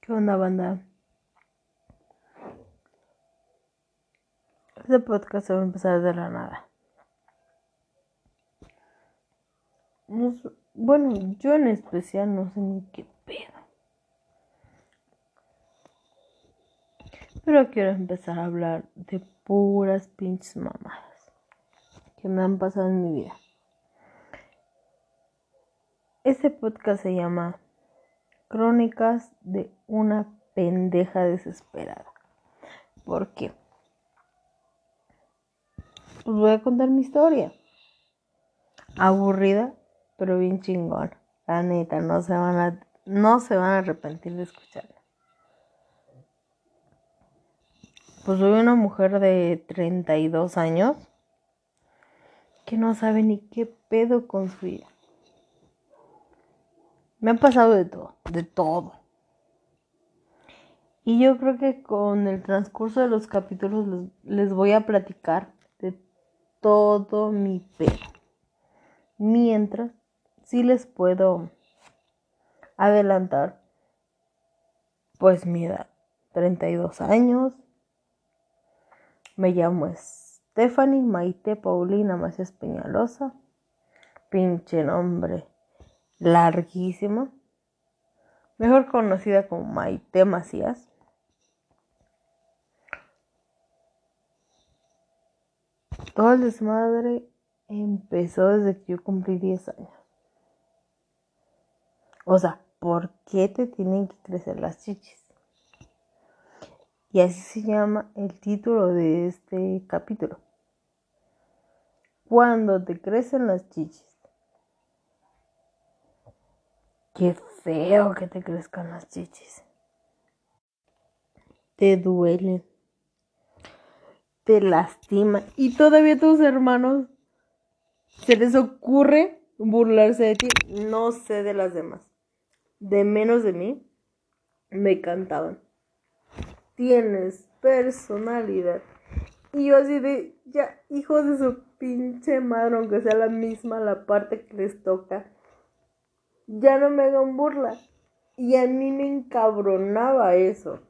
¿Qué onda, banda? Este podcast se va a empezar de la nada. No bueno, yo en especial no sé ni qué pedo. Pero quiero empezar a hablar de puras pinches mamadas que me han pasado en mi vida. Este podcast se llama Crónicas de una pendeja desesperada. ¿Por qué? Pues voy a contar mi historia. Aburrida, pero bien chingón. La neta, no se van a, no se van a arrepentir de escucharla. Pues soy una mujer de 32 años que no sabe ni qué pedo con su vida. Me ha pasado de todo, de todo. Y yo creo que con el transcurso de los capítulos les, voy a platicar de todo mi pedo. Mientras, sí les puedo adelantar, pues mi edad, 32 años. Me llamo Stephanie Maite Paulina Macías Peñalosa. Pinche nombre larguísimo. Mejor conocida como Maite Macías. Todo desmadre empezó desde que yo cumplí 10 años. O sea, ¿por qué te tienen que crecer las chichis? Y así se llama el título de este capítulo. Cuando te crecen las chichis. Qué feo que te crezcan las chichis. Te duelen. Te lastima. Y todavía tus hermanos se les ocurre burlarse de ti. No sé de las demás. De menos de mí, me cantaban. Tienes personalidad. Y yo así de, ya, hijos de su pinche madre, aunque sea la misma la parte que les toca, ya no me hagan burla. Y a mí me encabronaba eso.